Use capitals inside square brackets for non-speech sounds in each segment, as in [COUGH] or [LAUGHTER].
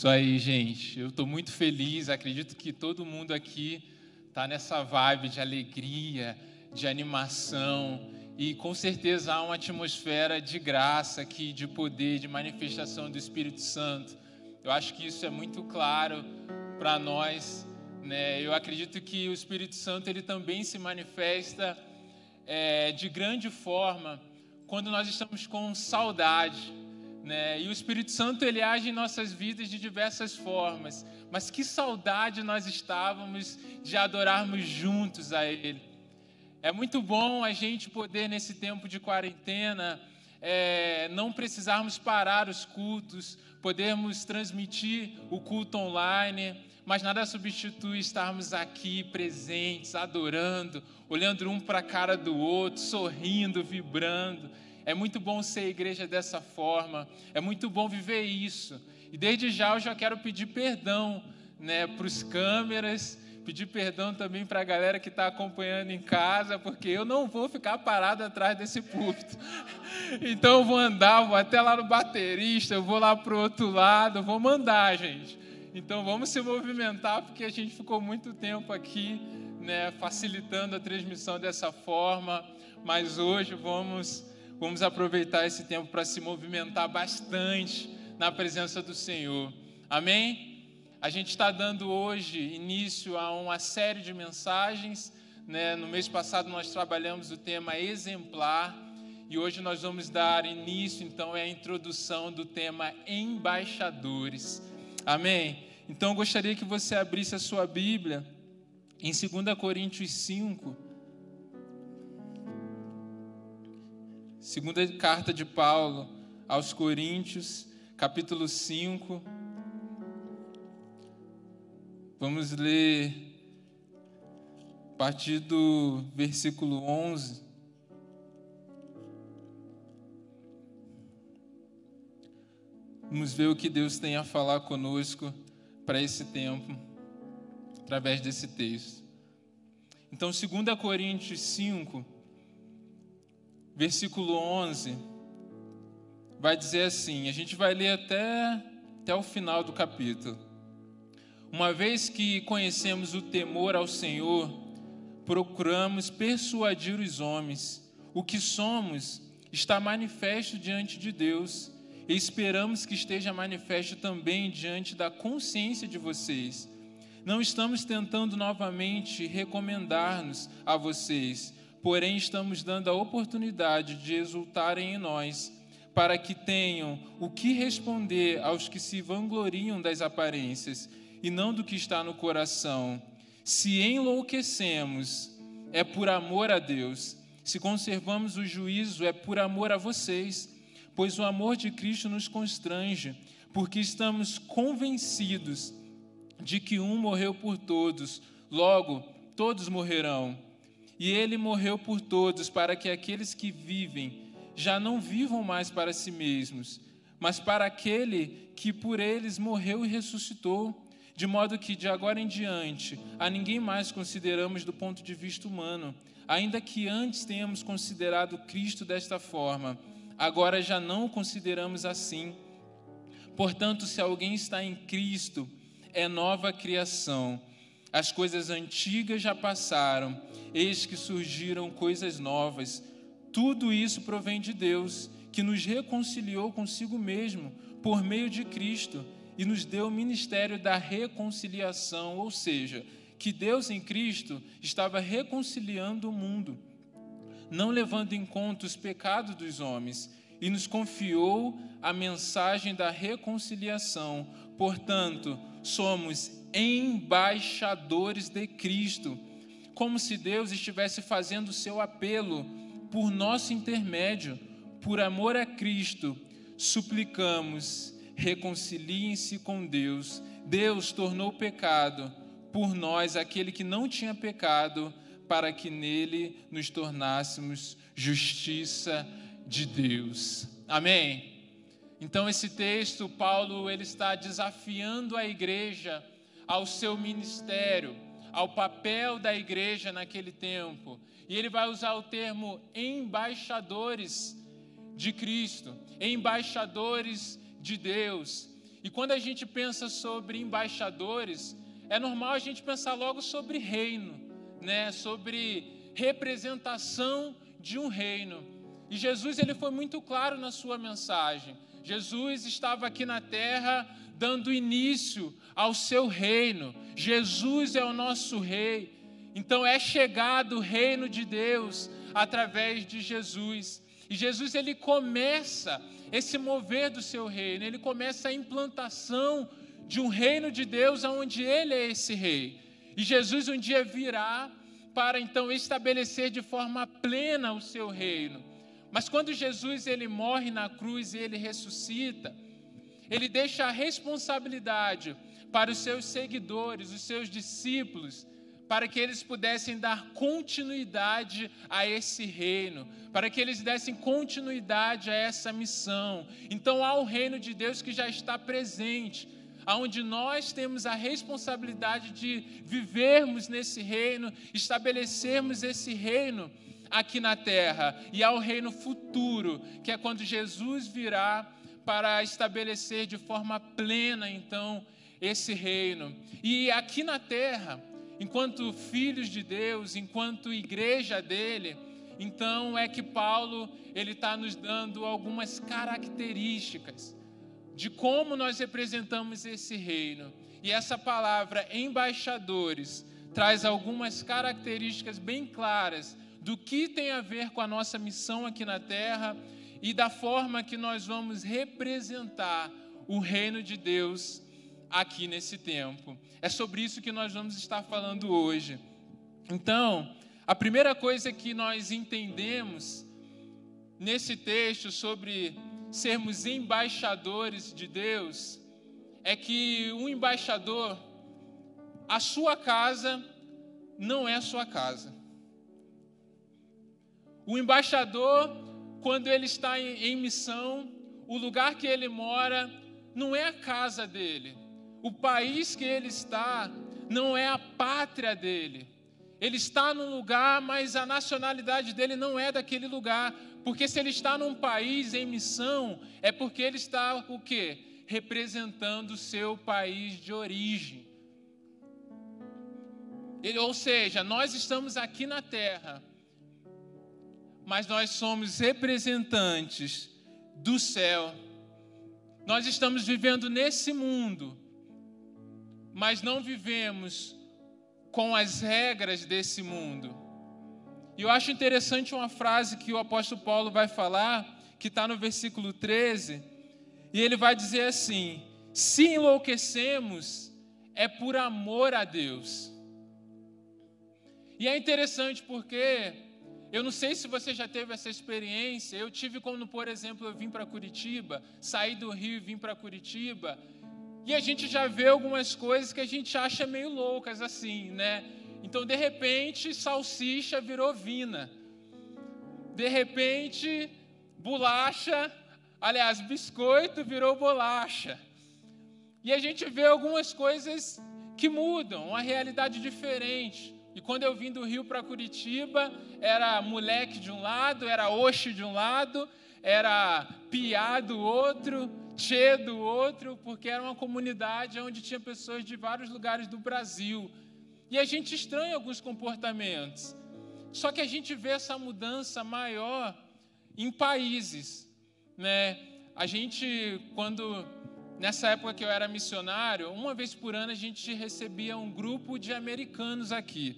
Isso aí, gente. Eu estou muito feliz. Acredito que todo mundo aqui está nessa vibe de alegria, de animação. E com certeza há uma atmosfera de graça aqui, de poder, de manifestação do Espírito Santo. Eu acho que isso é muito claro para nós. Né? Eu acredito que o Espírito Santo ele também se manifesta é, de grande forma quando nós estamos com saudade né? E o Espírito Santo ele age em nossas vidas de diversas formas. Mas que saudade nós estávamos de adorarmos juntos a Ele. É muito bom a gente poder nesse tempo de quarentena é, não precisarmos parar os cultos, podermos transmitir o culto online, mas nada substitui estarmos aqui presentes, adorando, olhando um para a cara do outro, sorrindo, vibrando. É muito bom ser igreja dessa forma, é muito bom viver isso. E desde já eu já quero pedir perdão né, para os câmeras, pedir perdão também para a galera que está acompanhando em casa, porque eu não vou ficar parado atrás desse púlpito. [LAUGHS] Então eu vou andar, vou até lá no baterista, eu vou lá para o outro lado, vou mandar, gente. Então vamos se movimentar, porque a gente ficou muito tempo aqui, né, facilitando a transmissão dessa forma, mas hoje vamos Vamos aproveitar esse tempo para se movimentar bastante na presença do Senhor. Amém? A gente está dando hoje início a uma série de mensagens. Né? No mês passado nós trabalhamos o tema exemplar e hoje nós vamos dar início, então, à introdução do tema embaixadores. Amém? Então, eu gostaria que você abrisse a sua Bíblia em 2 Coríntios 5 Segunda carta de Paulo aos Coríntios, capítulo 5. Vamos ler a partir do versículo 11. Vamos ver o que Deus tem a falar conosco para esse tempo, através desse texto. Então, 2 Coríntios 5, versículo 11, vai dizer assim: a gente vai ler até, até o final do capítulo. Uma vez que conhecemos o temor ao Senhor, procuramos persuadir os homens. O que somos está manifesto diante de Deus e esperamos que esteja manifesto também diante da consciência de vocês. Não estamos tentando novamente recomendar-nos a vocês porém estamos dando a oportunidade de exultarem em nós, para que tenham o que responder aos que se vangloriam das aparências e não do que está no coração. Se enlouquecemos, é por amor a Deus. Se conservamos o juízo, é por amor a vocês, pois o amor de Cristo nos constrange, porque estamos convencidos de que um morreu por todos, logo todos morrerão. E ele morreu por todos, para que aqueles que vivem já não vivam mais para si mesmos, mas para aquele que por eles morreu e ressuscitou, de modo que de agora em diante a ninguém mais consideramos do ponto de vista humano, ainda que antes tenhamos considerado Cristo desta forma, agora já não o consideramos assim. Portanto, se alguém está em Cristo, é nova criação. As coisas antigas já passaram, eis que surgiram coisas novas. Tudo isso provém de Deus, que nos reconciliou consigo mesmo por meio de Cristo e nos deu o ministério da reconciliação, ou seja, que Deus em Cristo estava reconciliando o mundo, não levando em conta os pecados dos homens, e nos confiou a mensagem da reconciliação. Portanto, somos embaixadores de Cristo, como se Deus estivesse fazendo o seu apelo por nosso intermédio, por amor a Cristo, suplicamos, reconciliem-se com Deus. Deus tornou pecado por nós aquele que não tinha pecado, para que nele nos tornássemos justiça de Deus. Amém. Então esse texto, Paulo, ele está desafiando a igreja ao seu ministério, ao papel da igreja naquele tempo. E ele vai usar o termo embaixadores de Cristo, embaixadores de Deus. E quando a gente pensa sobre embaixadores, é normal a gente pensar logo sobre reino, né? Sobre representação de um reino. E Jesus ele foi muito claro na sua mensagem. Jesus estava aqui na terra dando início ao seu reino. Jesus é o nosso rei. Então é chegado o reino de Deus através de Jesus. E Jesus ele começa esse mover do seu reino, ele começa a implantação de um reino de Deus onde ele é esse rei. E Jesus um dia virá para então estabelecer de forma plena o seu reino. Mas quando Jesus ele morre na cruz e ele ressuscita, ele deixa a responsabilidade para os seus seguidores, os seus discípulos, para que eles pudessem dar continuidade a esse reino, para que eles dessem continuidade a essa missão. Então há o reino de Deus que já está presente, aonde nós temos a responsabilidade de vivermos nesse reino, estabelecermos esse reino aqui na terra, e há o reino futuro, que é quando Jesus virá para estabelecer de forma plena então esse reino. E aqui na terra, enquanto filhos de Deus, enquanto igreja dele, então é que Paulo ele está nos dando algumas características de como nós representamos esse reino. E essa palavra embaixadores traz algumas características bem claras do que tem a ver com a nossa missão aqui na terra e da forma que nós vamos representar o reino de Deus aqui nesse tempo. É sobre isso que nós vamos estar falando hoje. Então, a primeira coisa que nós entendemos nesse texto sobre sermos embaixadores de Deus é que um embaixador, a sua casa não é a sua casa. O embaixador, quando ele está em, em missão, o lugar que ele mora não é a casa dele, o país que ele está não é a pátria dele. Ele está num lugar, mas a nacionalidade dele não é daquele lugar. Porque se ele está num país em missão, é porque ele está o quê? Representando o seu país de origem. Ele, ou seja, nós estamos aqui na terra, mas nós somos representantes do céu. Nós estamos vivendo nesse mundo, mas não vivemos com as regras desse mundo. E eu acho interessante uma frase que o apóstolo Paulo vai falar, que está no versículo 13, e ele vai dizer assim: se enlouquecemos, é por amor a Deus. E é interessante porque eu não sei se você já teve essa experiência. Eu tive quando, por exemplo, eu vim para Curitiba, saí do Rio e vim para Curitiba, e a gente já vê algumas coisas que a gente acha meio loucas assim, né? Então, de repente, salsicha virou vina. De repente, bolacha, aliás, biscoito virou bolacha. E a gente vê algumas coisas que mudam, uma realidade diferente. E quando eu vim do Rio para Curitiba, era moleque de um lado, era oxe de um lado, era piá do outro, Tchê do outro, porque era uma comunidade onde tinha pessoas de vários lugares do Brasil. E a gente estranha alguns comportamentos. Só que a gente vê essa mudança maior em países, né? A gente quando nessa época que eu era missionário, uma vez por ano a gente recebia um grupo de americanos aqui.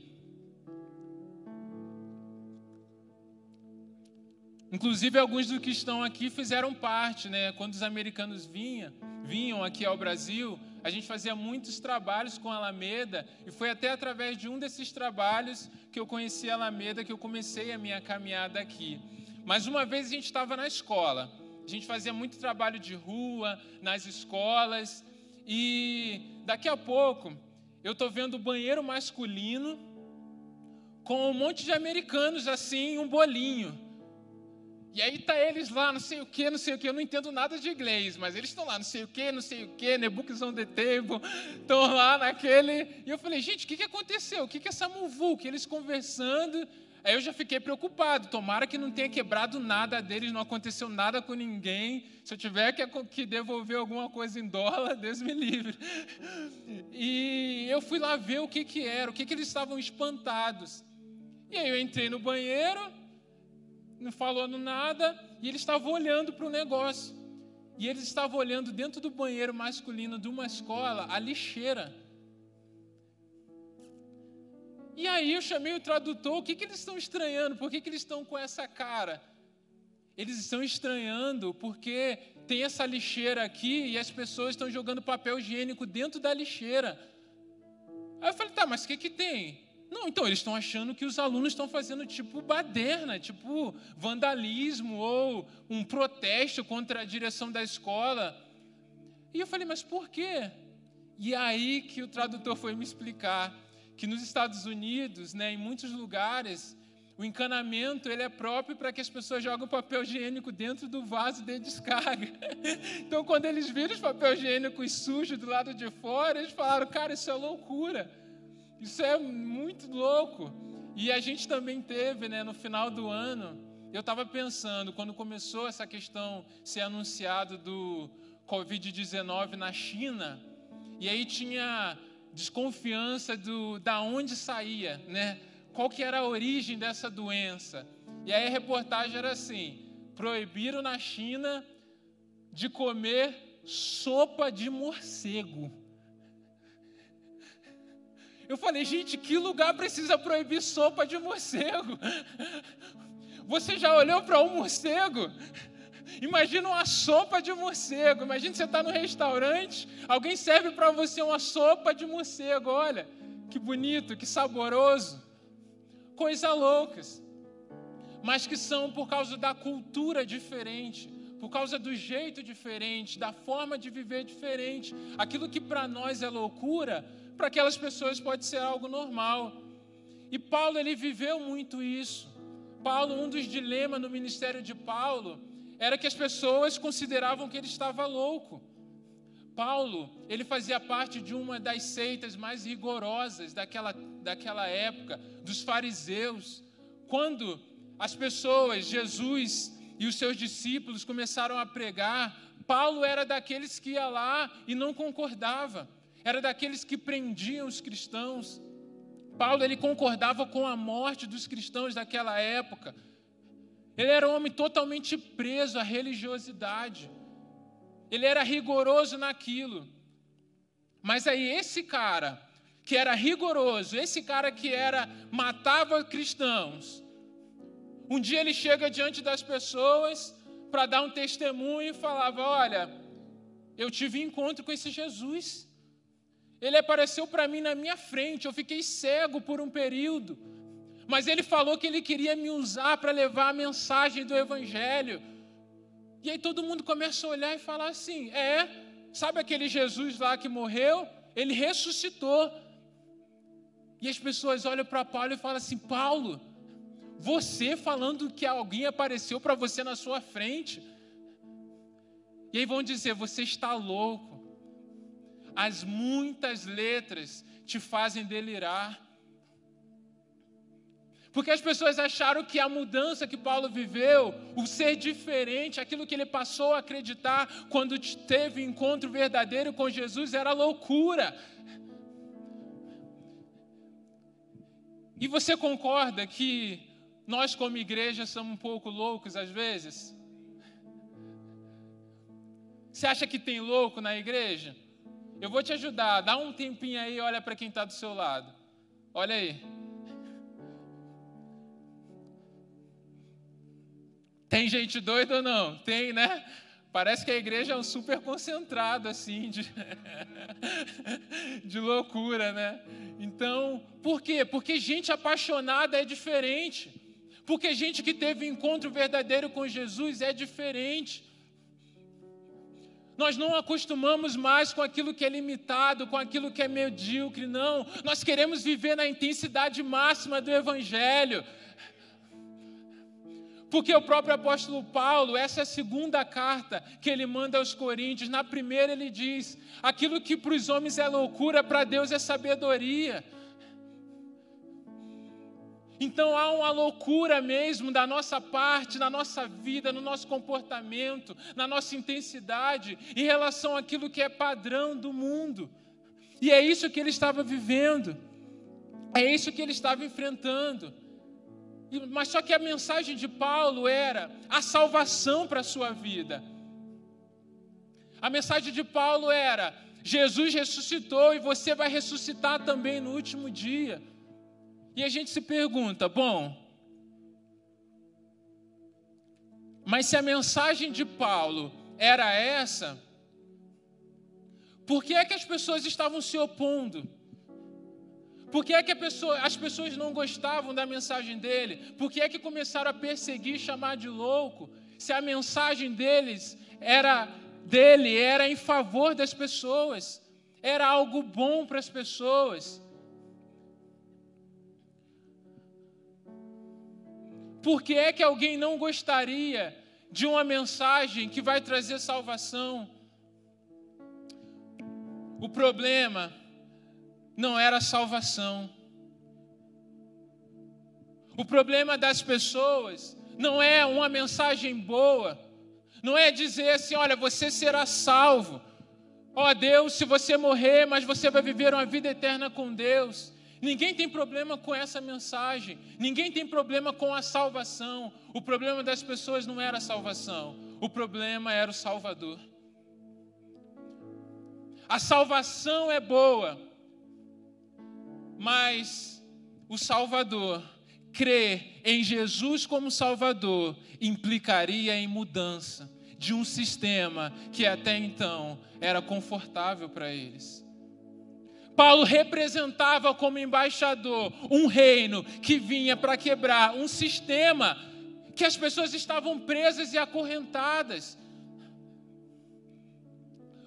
Inclusive, alguns dos que estão aqui fizeram parte, né? Quando os americanos vinham, vinham aqui ao Brasil, a gente fazia muitos trabalhos com a Alameda, e foi até através de um desses trabalhos que eu conheci a Alameda que eu comecei a minha caminhada aqui. Mas uma vez a gente estava na escola, a gente fazia muito trabalho de rua, nas escolas, e daqui a pouco eu estou vendo o banheiro masculino com um monte de americanos assim, um bolinho. E aí tá eles lá, não sei o que, não sei o que, eu não entendo nada de inglês, mas eles estão lá, não sei o que, não sei o que, né, books on the table, [LAUGHS] estão lá naquele. E eu falei, gente, o que, que aconteceu? O que, que é essa muvuca? Eles conversando, Aí eu já fiquei preocupado. Tomara que não tenha quebrado nada deles, não aconteceu nada com ninguém. Se eu tiver que, devolver alguma coisa em dólar, [LAUGHS] Deus me livre. E eu fui lá ver o que, que era, o que, que eles estavam espantados. E aí eu entrei no banheiro, não falando nada, e eles estavam olhando para o negócio. E eles estavam olhando dentro do banheiro masculino de uma escola a lixeira. E aí eu chamei o tradutor, o que, que eles estão estranhando? Por que, que eles estão com essa cara? Eles estão estranhando porque tem essa lixeira aqui e as pessoas estão jogando papel higiênico dentro da lixeira. Aí eu falei, tá, mas o que, que tem? Não, então eles estão achando que os alunos estão fazendo tipo baderna, tipo vandalismo ou um protesto contra a direção da escola. E eu falei, mas por quê? E aí que o tradutor foi me explicar que nos Estados Unidos, né, em muitos lugares, o encanamento ele é próprio para que as pessoas jogam papel higiênico dentro do vaso de descarga. [LAUGHS] Então, quando eles viram os papel higiênicos sujos do lado de fora, eles falaram: cara, isso é loucura. Isso é muito louco. E a gente também teve, né, no final do ano, eu estava pensando, quando começou essa questão ser anunciado do Covid-19 na China, e aí tinha desconfiança do da onde saía, né? Qual que era a origem dessa doença? E aí a reportagem era assim: proibiram na China de comer sopa de morcego. Eu falei, gente, que lugar precisa proibir sopa de morcego? [LAUGHS] Você já olhou para um morcego? Imagina uma sopa de morcego. Imagina você está no restaurante, alguém serve para você uma sopa de morcego. Olha, que bonito, que saboroso. Coisa loucas. Mas que são por causa da cultura diferente, por causa do jeito diferente, da forma de viver diferente. Aquilo que para nós é loucura, para aquelas pessoas pode ser algo normal. E Paulo ele viveu muito isso. Paulo, um dos dilemas no ministério de Paulo era que as pessoas consideravam que ele estava louco. Paulo, ele fazia parte de uma das seitas mais rigorosas daquela, daquela época, dos fariseus. Quando as pessoas, Jesus e os seus discípulos começaram a pregar, Paulo era daqueles que ia lá e não concordava, era daqueles que prendiam os cristãos. Paulo ele concordava com a morte dos cristãos daquela época. Ele era um homem totalmente preso à religiosidade. Ele era rigoroso naquilo. Mas aí esse cara que era rigoroso, esse cara que era matava cristãos, um dia ele chega diante das pessoas para dar um testemunho e falava: "Olha, eu tive encontro com esse Jesus. Ele apareceu para mim na minha frente, eu fiquei cego por um período mas ele falou que ele queria me usar para levar a mensagem do Evangelho. E aí todo mundo começa a olhar e falar assim: é, sabe aquele Jesus lá que morreu? Ele ressuscitou. E as pessoas olham para Paulo e falam assim: Paulo, você falando que alguém apareceu para você na sua frente. E aí vão dizer: você está louco. As muitas letras te fazem delirar. Porque as pessoas acharam que a mudança que Paulo viveu, o ser diferente, aquilo que ele passou a acreditar quando teve encontro verdadeiro com Jesus, era loucura. E você concorda que nós, como igreja, somos um pouco loucos às vezes? Você acha que tem louco na igreja? Eu vou te ajudar, dá um tempinho aí, olha para quem está do seu lado. Olha aí. Tem gente doida ou não? Tem, né? Parece que a igreja é um super concentrado, assim, de, [LAUGHS] de loucura, né? Então, por quê? Porque gente apaixonada é diferente. Porque gente que teve encontro verdadeiro com Jesus é diferente. Nós não acostumamos mais com aquilo que é limitado, com aquilo que é medíocre, não. Nós queremos viver na intensidade máxima do Evangelho. Porque o próprio apóstolo Paulo, essa é a segunda carta que ele manda aos Coríntios. Na primeira ele diz: aquilo que para os homens é loucura, para Deus é sabedoria. Então há uma loucura mesmo da nossa parte, na nossa vida, no nosso comportamento, na nossa intensidade em relação àquilo que é padrão do mundo. E é isso que ele estava vivendo, é isso que ele estava enfrentando. Mas só que a mensagem de Paulo era a salvação para a sua vida. A mensagem de Paulo era: Jesus ressuscitou e você vai ressuscitar também no último dia. E a gente se pergunta: bom, mas se a mensagem de Paulo era essa, por que é que as pessoas estavam se opondo? Por que é que pessoa, as pessoas não gostavam da mensagem dele? Por que é que começaram a perseguir chamar de louco? Se a mensagem deles era dele, era em favor das pessoas, era algo bom para as pessoas. Por que é que alguém não gostaria de uma mensagem que vai trazer salvação? O problema não era salvação. O problema das pessoas não é uma mensagem boa, não é dizer assim: olha, você será salvo. Ó oh, Deus, se você morrer, mas você vai viver uma vida eterna com Deus. Ninguém tem problema com essa mensagem, ninguém tem problema com a salvação. O problema das pessoas não era a salvação, o problema era o Salvador. A salvação é boa, mas o Salvador, crer em Jesus como Salvador, implicaria em mudança de um sistema que até então era confortável para eles. Paulo representava como embaixador um reino que vinha para quebrar um sistema que as pessoas estavam presas e acorrentadas.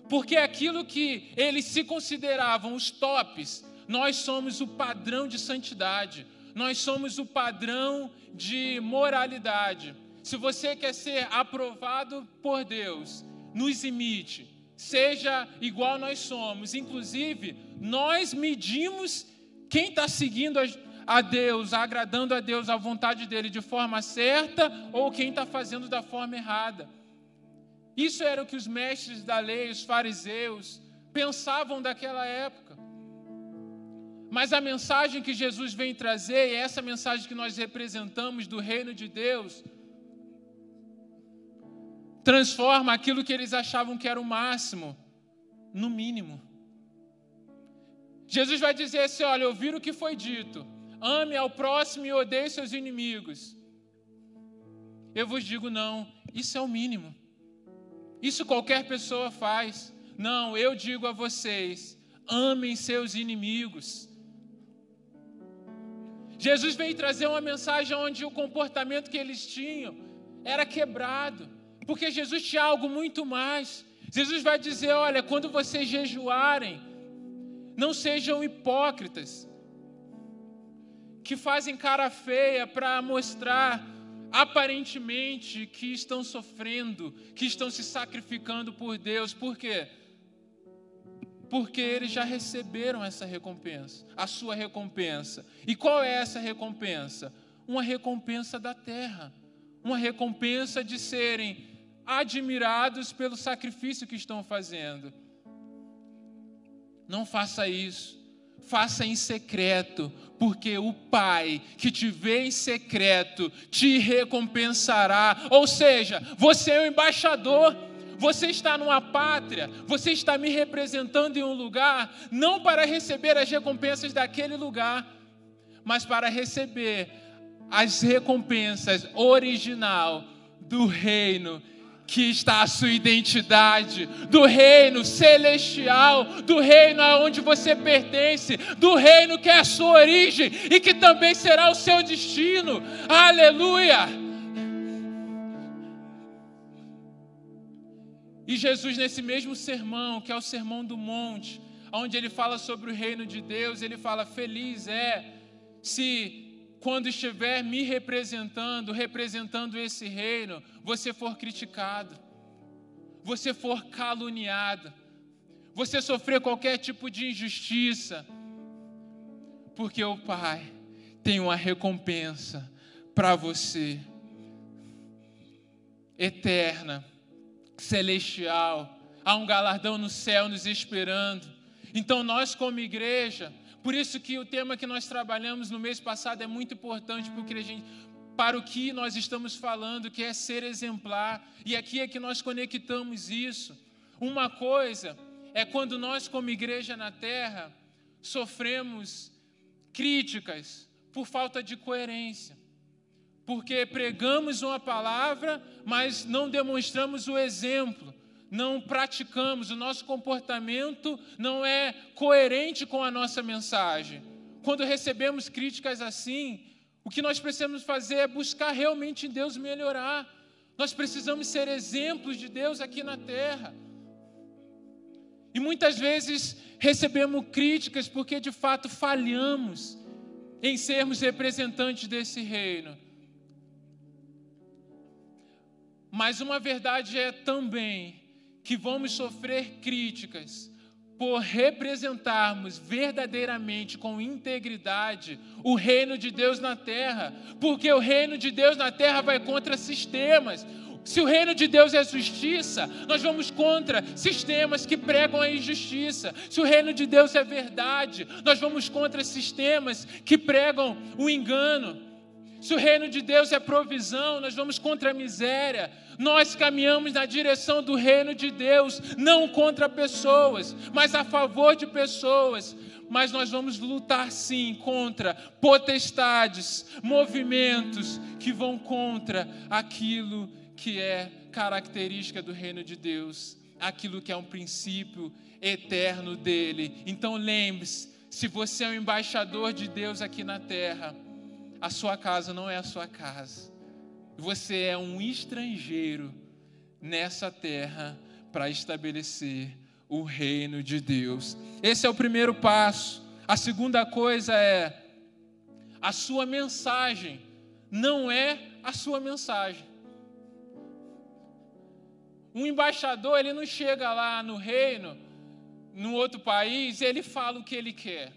Porque aquilo que eles se consideravam os tops, nós somos o padrão de santidade, nós somos o padrão de moralidade. Se você quer ser aprovado por Deus, nos imite, seja igual nós somos. Inclusive, nós medimos quem está seguindo a Deus, agradando a Deus, a vontade dele de forma certa ou quem está fazendo da forma errada. Isso era o que os mestres da lei, os fariseus, pensavam daquela época. Mas a mensagem que Jesus vem trazer, e essa mensagem que nós representamos do reino de Deus, transforma aquilo que eles achavam que era o máximo no mínimo. Jesus vai dizer assim: olha, ouvir o que foi dito, ame ao próximo e odeie seus inimigos. Eu vos digo, não, isso é o mínimo. Isso qualquer pessoa faz. Não, eu digo a vocês: amem seus inimigos. Jesus veio trazer uma mensagem onde o comportamento que eles tinham era quebrado. Porque Jesus tinha algo muito mais. Jesus vai dizer: olha, quando vocês jejuarem, não sejam hipócritas, que fazem cara feia para mostrar aparentemente que estão sofrendo, que estão se sacrificando por Deus. Por quê? Porque eles já receberam essa recompensa, a sua recompensa. E qual é essa recompensa? Uma recompensa da terra, uma recompensa de serem admirados pelo sacrifício que estão fazendo. Não faça isso. Faça em secreto, porque o Pai que te vê em secreto te recompensará. Ou seja, você é o embaixador. Você está numa pátria, você está me representando em um lugar, não para receber as recompensas daquele lugar, mas para receber as recompensas original do reino que está a sua identidade, do reino celestial, do reino aonde você pertence, do reino que é a sua origem e que também será o seu destino. Aleluia! E Jesus, nesse mesmo sermão, que é o sermão do monte, onde ele fala sobre o reino de Deus, ele fala: Feliz é se quando estiver me representando, representando esse reino, você for criticado, você for caluniado, você sofrer qualquer tipo de injustiça, porque o Pai tem uma recompensa para você eterna, celestial. Há um galardão no céu nos esperando. Então, nós, como igreja, por isso que o tema que nós trabalhamos no mês passado é muito importante porque a gente, para o que nós estamos falando, que é ser exemplar. E aqui é que nós conectamos isso. Uma coisa é quando nós, como igreja na terra, sofremos críticas por falta de coerência. Porque pregamos uma palavra, mas não demonstramos o exemplo, não praticamos, o nosso comportamento não é coerente com a nossa mensagem. Quando recebemos críticas assim, o que nós precisamos fazer é buscar realmente em Deus melhorar. Nós precisamos ser exemplos de Deus aqui na terra. E muitas vezes recebemos críticas porque de fato falhamos em sermos representantes desse reino. Mas uma verdade é também que vamos sofrer críticas por representarmos verdadeiramente com integridade o reino de Deus na terra, porque o reino de Deus na terra vai contra sistemas. Se o reino de Deus é justiça, nós vamos contra sistemas que pregam a injustiça. Se o reino de Deus é verdade, nós vamos contra sistemas que pregam o engano. Se o reino de Deus é provisão, nós vamos contra a miséria. Nós caminhamos na direção do reino de Deus, não contra pessoas, mas a favor de pessoas. Mas nós vamos lutar sim contra potestades, movimentos que vão contra aquilo que é característica do reino de Deus, aquilo que é um princípio eterno dele. Então lembre-se, se você é um embaixador de Deus aqui na terra, a sua casa não é a sua casa. Você é um estrangeiro nessa terra para estabelecer o reino de Deus. Esse é o primeiro passo. A segunda coisa é a sua mensagem não é a sua mensagem. Um embaixador, ele não chega lá no reino, num outro país, e ele fala o que ele quer.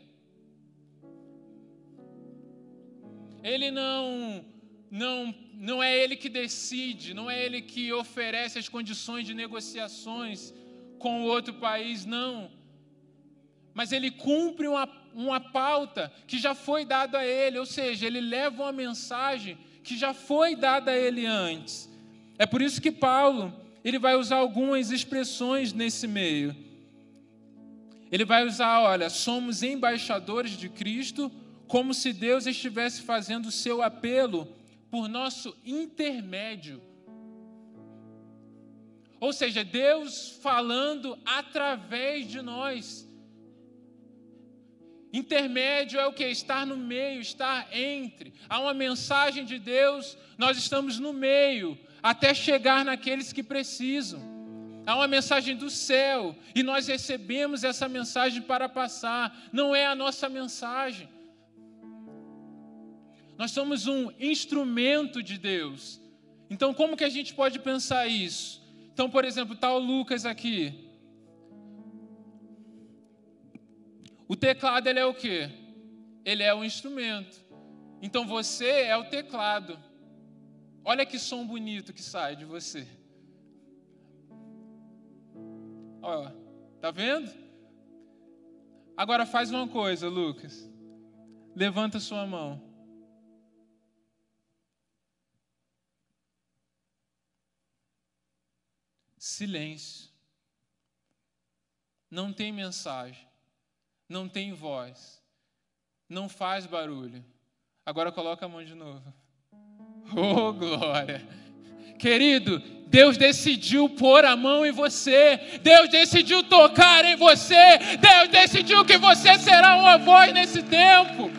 Ele não não não é ele que decide, não é ele que oferece as condições de negociações com o outro país, não. Mas ele cumpre uma, uma pauta que já foi dada a ele, ou seja, ele leva uma mensagem que já foi dada a ele antes. É por isso que Paulo ele vai usar algumas expressões nesse meio. Ele vai usar, olha, somos embaixadores de Cristo, como se Deus estivesse fazendo o seu apelo por nosso intermédio. Ou seja, Deus falando através de nós. Intermédio é o que? Estar no meio, estar entre. Há uma mensagem de Deus, nós estamos no meio, até chegar naqueles que precisam. Há uma mensagem do céu e nós recebemos essa mensagem para passar, não é a nossa mensagem. Nós somos um instrumento de Deus. Então, como que a gente pode pensar isso? Então, por exemplo, está o Lucas aqui. O teclado ele é o quê? Ele é o instrumento. Então você é o teclado. Olha que som bonito que sai de você. Ó, tá vendo? Agora faz uma coisa, Lucas. Levanta sua mão. Silêncio. Não tem mensagem, não tem voz, não faz barulho. Agora coloca a mão de novo. [LAUGHS] Oh, glória! Querido, Deus decidiu pôr a mão em você, Deus decidiu tocar em você, Deus decidiu que você será uma voz nesse tempo.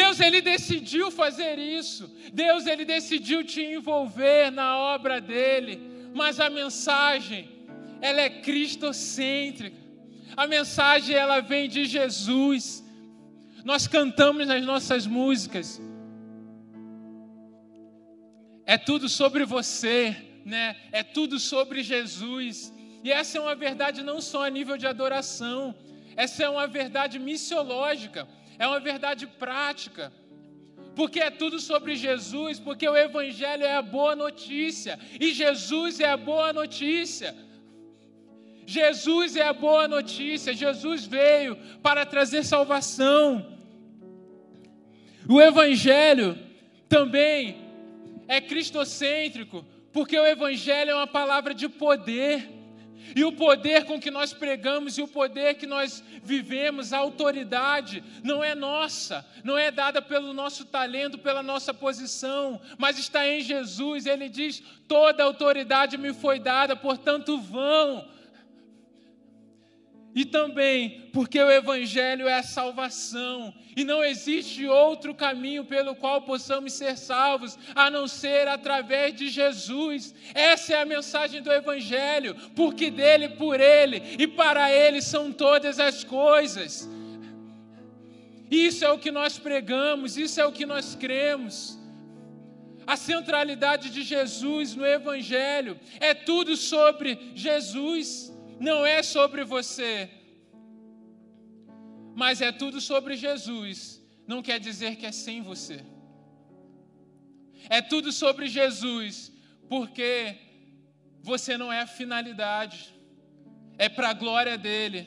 Deus ele decidiu fazer isso. Deus ele decidiu te envolver na obra dele. Mas a mensagem, ela é cristocêntrica. A mensagem ela vem de Jesus. Nós cantamos nas nossas músicas. É tudo sobre você, né? É tudo sobre Jesus. E essa é uma verdade não só a nível de adoração, essa é uma verdade missiológica, é uma verdade prática. Porque é tudo sobre Jesus, porque o Evangelho é a boa notícia, e Jesus é a boa notícia. Jesus é a boa notícia, Jesus veio para trazer salvação. O Evangelho também é cristocêntrico, porque o Evangelho é uma palavra de poder. E o poder com que nós pregamos e o poder que nós vivemos, a autoridade, não é nossa, não é dada pelo nosso talento, pela nossa posição, mas está em Jesus. Ele diz: toda autoridade me foi dada, portanto, vão e também porque o Evangelho é a salvação, e não existe outro caminho pelo qual possamos ser salvos a não ser através de Jesus. Essa é a mensagem do Evangelho, porque dele, por ele e para ele são todas as coisas. Isso é o que nós pregamos, isso é o que nós cremos. A centralidade de Jesus no Evangelho é tudo sobre Jesus não é sobre você, mas é tudo sobre Jesus. Não quer dizer que é sem você. É tudo sobre Jesus, porque você não é a finalidade, é para a glória dele,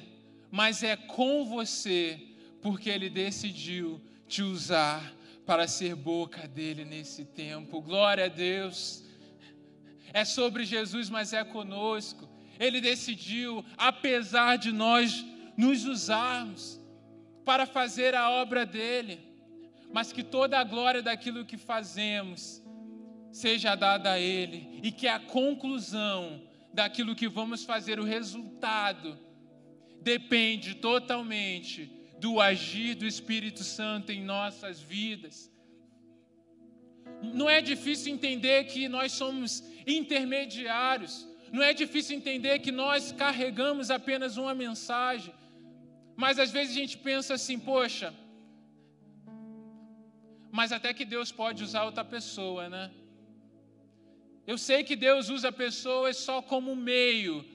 mas é com você, porque ele decidiu te usar para ser boca dele nesse tempo. Glória a Deus. É sobre Jesus, mas é conosco ele decidiu, apesar de nós nos usarmos para fazer a obra dele, mas que toda a glória daquilo que fazemos seja dada a ele e que a conclusão daquilo que vamos fazer, o resultado, depende totalmente do agir do Espírito Santo em nossas vidas. Não é difícil entender que nós somos intermediários não é difícil entender que nós carregamos apenas uma mensagem, mas às vezes a gente pensa assim, poxa, mas até que Deus pode usar outra pessoa, né? Eu sei que Deus usa pessoas só como meio,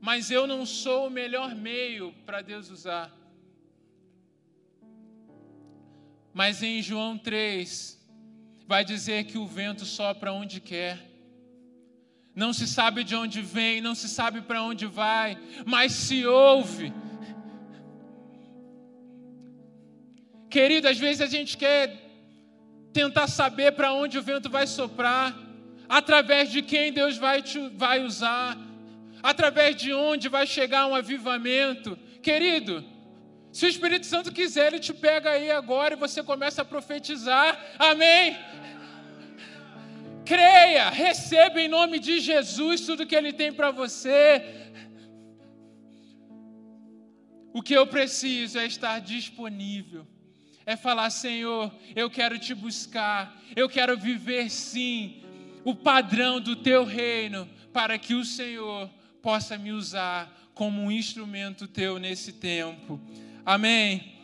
mas eu não sou o melhor meio para Deus usar. Mas em João 3, vai dizer que o vento sopra onde quer não se sabe de onde vem, não se sabe para onde vai, mas se ouve. Querido, às vezes a gente quer tentar saber para onde o vento vai soprar, através de quem Deus vai, te, vai usar, através de onde vai chegar um avivamento. Querido, se o Espírito Santo quiser, ele te pega aí agora e você começa a profetizar. Amém? Creia, receba em nome de Jesus tudo que Ele tem para você. O que eu preciso é estar disponível, é falar: Senhor, eu quero te buscar, eu quero viver sim o padrão do teu reino, para que o Senhor possa me usar como um instrumento teu nesse tempo. Amém.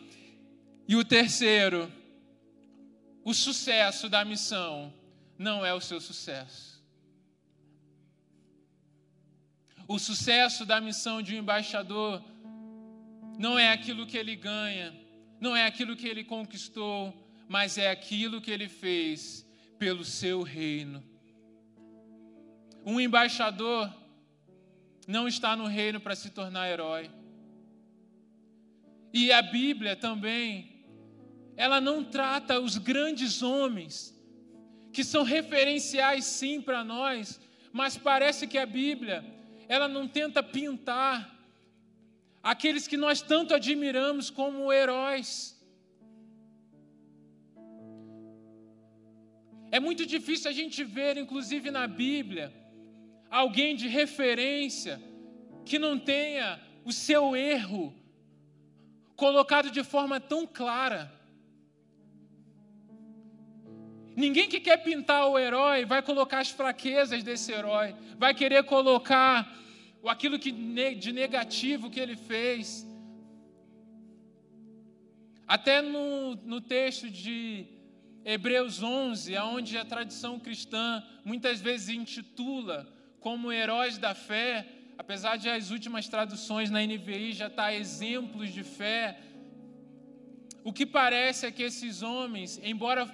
E o terceiro, o sucesso da missão não é o seu sucesso. O sucesso da missão de um embaixador não é aquilo que ele ganha, não é aquilo que ele conquistou, mas é aquilo que ele fez pelo seu reino. Um embaixador não está no reino para se tornar herói. E a Bíblia também, ela não trata os grandes homens que são referenciais sim para nós, mas parece que a Bíblia, ela não tenta pintar aqueles que nós tanto admiramos como heróis. É muito difícil a gente ver, inclusive na Bíblia, alguém de referência que não tenha o seu erro colocado de forma tão clara. Ninguém que quer pintar o herói vai colocar as fraquezas desse herói, vai querer colocar aquilo que de negativo que ele fez. Até no, no texto de Hebreus 11, onde a tradição cristã muitas vezes intitula como heróis da fé apesar de as últimas traduções na NVI já estar tá exemplos de fé, o que parece é que esses homens, embora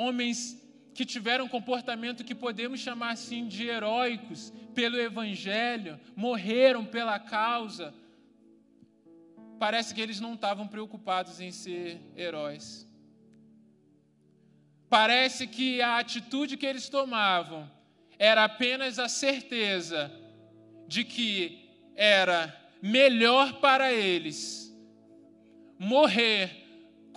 homens que tiveram comportamento que podemos chamar assim de heróicos pelo Evangelho, morreram pela causa, parece que eles não estavam preocupados em ser heróis. Parece que a atitude que eles tomavam era apenas a certeza de que era melhor para eles morrer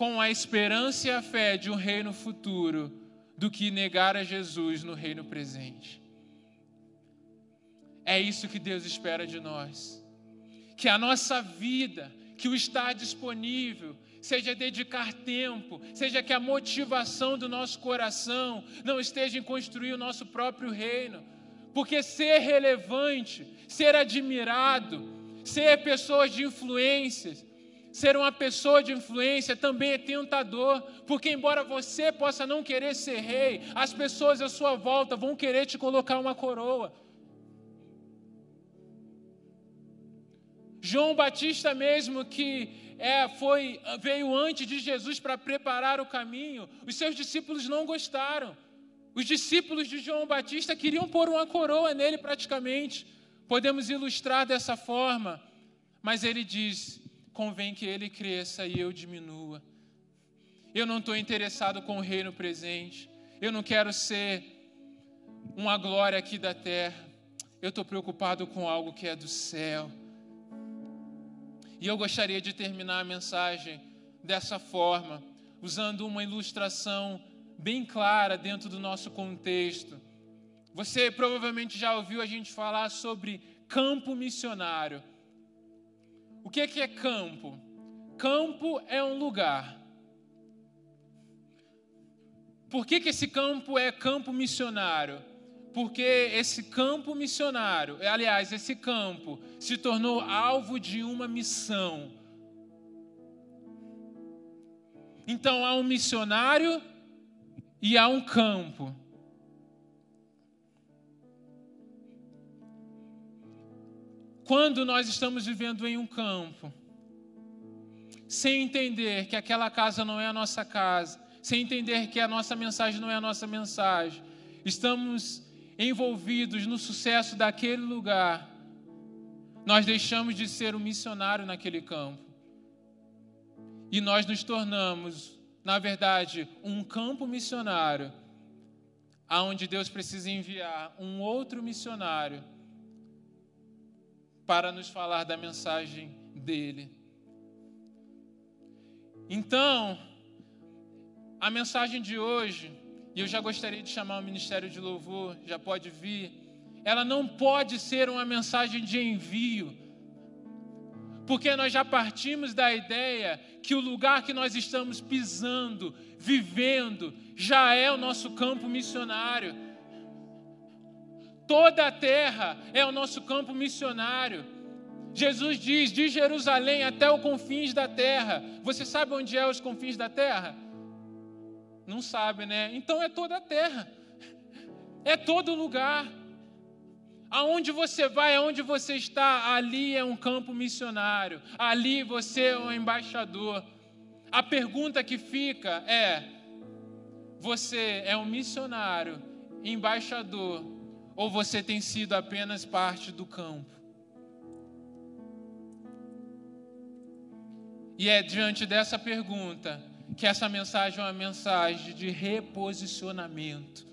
com a esperança e a fé de um reino futuro do que negar a Jesus no reino presente. É isso que Deus espera de nós. Que a nossa vida, que o estar disponível, seja dedicar tempo, seja que a motivação do nosso coração não esteja em construir o nosso próprio reino. Porque ser relevante, ser admirado, ser pessoas de influências, Ser uma pessoa de influência também é tentador, porque, embora você possa não querer ser rei, as pessoas à sua volta vão querer te colocar uma coroa. João Batista, mesmo que é, foi, veio antes de Jesus para preparar o caminho, os seus discípulos não gostaram. Os discípulos de João Batista queriam pôr uma coroa nele praticamente. Podemos ilustrar dessa forma, mas ele diz: convém que ele cresça e eu diminua. Eu não estou interessado com o reino presente. Eu não quero ser uma glória aqui da terra. Eu estou preocupado com algo que é do céu. E eu gostaria de terminar a mensagem dessa forma, usando uma ilustração bem clara dentro do nosso contexto. Você provavelmente já ouviu a gente falar sobre campo missionário. O que é, que é campo? Campo é um lugar. Por que, que esse campo é campo missionário? Porque esse campo missionário, aliás, esse campo se tornou alvo de uma missão. Então há um missionário e há um campo. Quando nós estamos vivendo em um campo, sem entender que aquela casa não é a nossa casa, sem entender que a nossa mensagem não é a nossa mensagem, estamos envolvidos no sucesso daquele lugar, nós deixamos de ser um missionário naquele campo. E nós nos tornamos, na verdade, um campo missionário, aonde Deus precisa enviar um outro missionário para nos falar da mensagem dele. Então, a mensagem de hoje, e eu já gostaria de chamar o ministério de louvor, já pode vir, ela não pode ser uma mensagem de envio, porque nós já partimos da ideia que o lugar que nós estamos pisando, vivendo, já é o nosso campo missionário. Toda a terra é o nosso campo missionário. Jesus diz: de Jerusalém até os confins da terra. Você sabe onde é os confins da terra? Não sabe, né? Então é toda a terra, é todo lugar. Aonde você vai, aonde você está, ali é um campo missionário, ali você é um embaixador. A pergunta que fica é: você é um missionário, embaixador ou você tem sido apenas parte do campo? E é diante dessa pergunta que essa mensagem é uma mensagem de reposicionamento.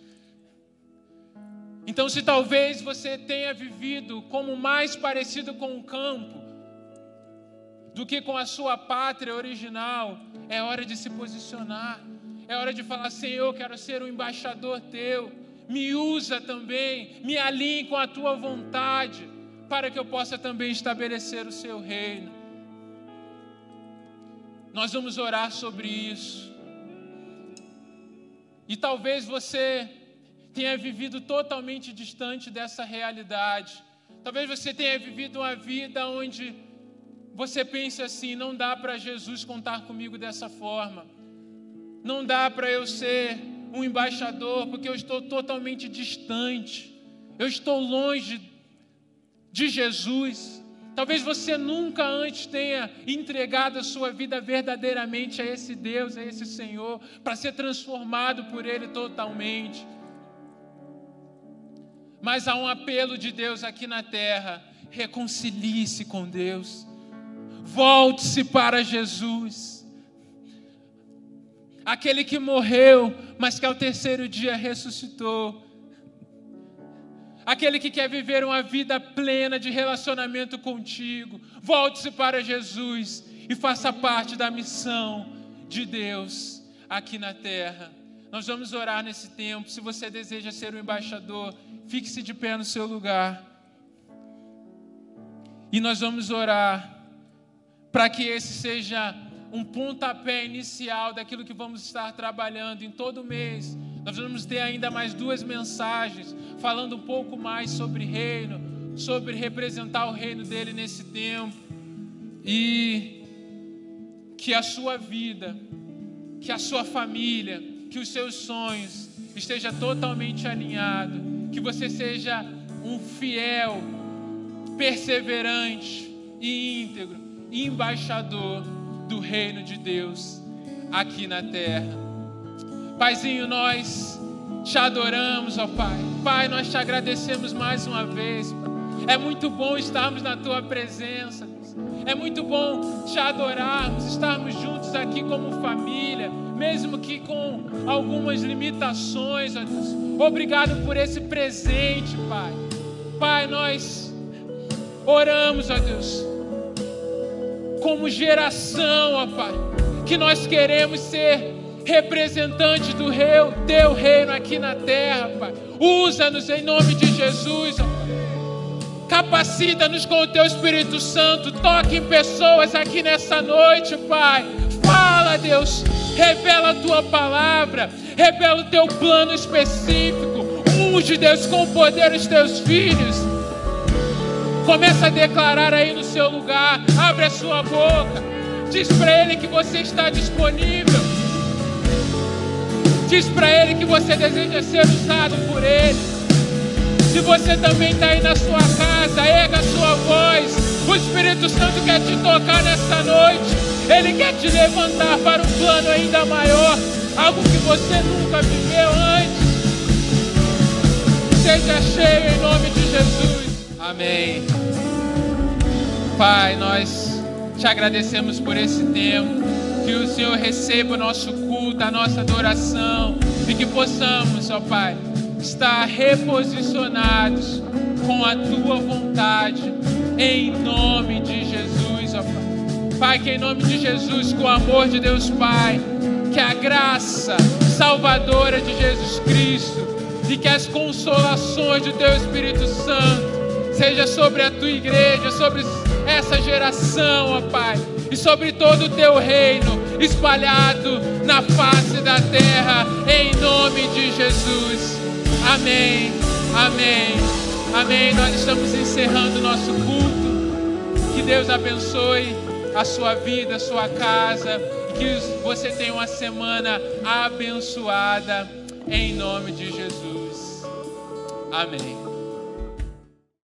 Então, se talvez você tenha vivido como mais parecido com o campo do que com a sua pátria original, é hora de se posicionar. É hora de falar: Senhor, quero ser um embaixador teu me usa também, me alinhe com a tua vontade, para que eu possa também estabelecer o seu reino. Nós vamos orar sobre isso. E talvez você tenha vivido totalmente distante dessa realidade. Talvez você tenha vivido uma vida onde você pense assim: não dá para Jesus contar comigo dessa forma. Não dá para eu ser um embaixador, porque eu estou totalmente distante, eu estou longe de Jesus. Talvez você nunca antes tenha entregado a sua vida verdadeiramente a esse Deus, a esse Senhor, para ser transformado por Ele totalmente. Mas há um apelo de Deus aqui na terra: reconcilie-se com Deus, volte-se para Jesus. Aquele que morreu, mas que ao terceiro dia ressuscitou aquele que quer viver uma vida plena de relacionamento contigo, volte-se para Jesus e faça parte da missão de Deus aqui na terra. Nós vamos orar nesse tempo. Se você deseja ser um embaixador, fique-se de pé no seu lugar. E nós vamos orar para que esse seja um pontapé inicial daquilo que vamos estar trabalhando em todo mês nós vamos ter ainda mais duas mensagens falando um pouco mais sobre reino, sobre representar o reino dele nesse tempo. E que a sua vida, que a sua família, que os seus sonhos esteja totalmente alinhado, que você seja um fiel, perseverante e íntegro embaixador do reino de Deus aqui na terra. Paizinho, nós te adoramos, ó Pai. Pai, nós te agradecemos mais uma vez. É muito bom estarmos na tua presença. É muito bom te adorarmos, estarmos juntos aqui como família, mesmo que com algumas limitações, ó Deus. Obrigado por esse presente, Pai. Pai, nós oramos, ó Deus, como geração, ó Pai, que nós queremos ser representante do rei, teu reino aqui na terra, Pai. Usa-nos em nome de Jesus, ó Capacita-nos com o teu Espírito Santo. Toque em pessoas aqui nessa noite, Pai. Fala, Deus. Revela a tua palavra. Revela o teu plano específico. Unge, Deus, com poder os teus filhos. Começa a declarar aí no seu lugar. Abre a sua boca. Diz para ele que você está disponível. Diz para Ele que você deseja ser usado por Ele. Se você também está aí na sua casa, erga a sua voz. O Espírito Santo quer te tocar nesta noite. Ele quer te levantar para um plano ainda maior. Algo que você nunca viveu antes. Seja cheio em nome de Jesus. Amém. Pai, nós te agradecemos por esse tempo. Que o Senhor receba o nosso culto, a nossa adoração e que possamos, ó Pai, estar reposicionados com a tua vontade, em nome de Jesus, ó Pai. Pai, que em nome de Jesus, com o amor de Deus Pai, que a graça salvadora de Jesus Cristo e que as consolações do teu Espírito Santo seja sobre a tua igreja, sobre essa geração, ó Pai e sobre todo o teu reino espalhado na face da terra, em nome de Jesus. Amém, amém, amém. Nós estamos encerrando nosso culto. Que Deus abençoe a sua vida, a sua casa. Que você tenha uma semana abençoada, em nome de Jesus. Amém.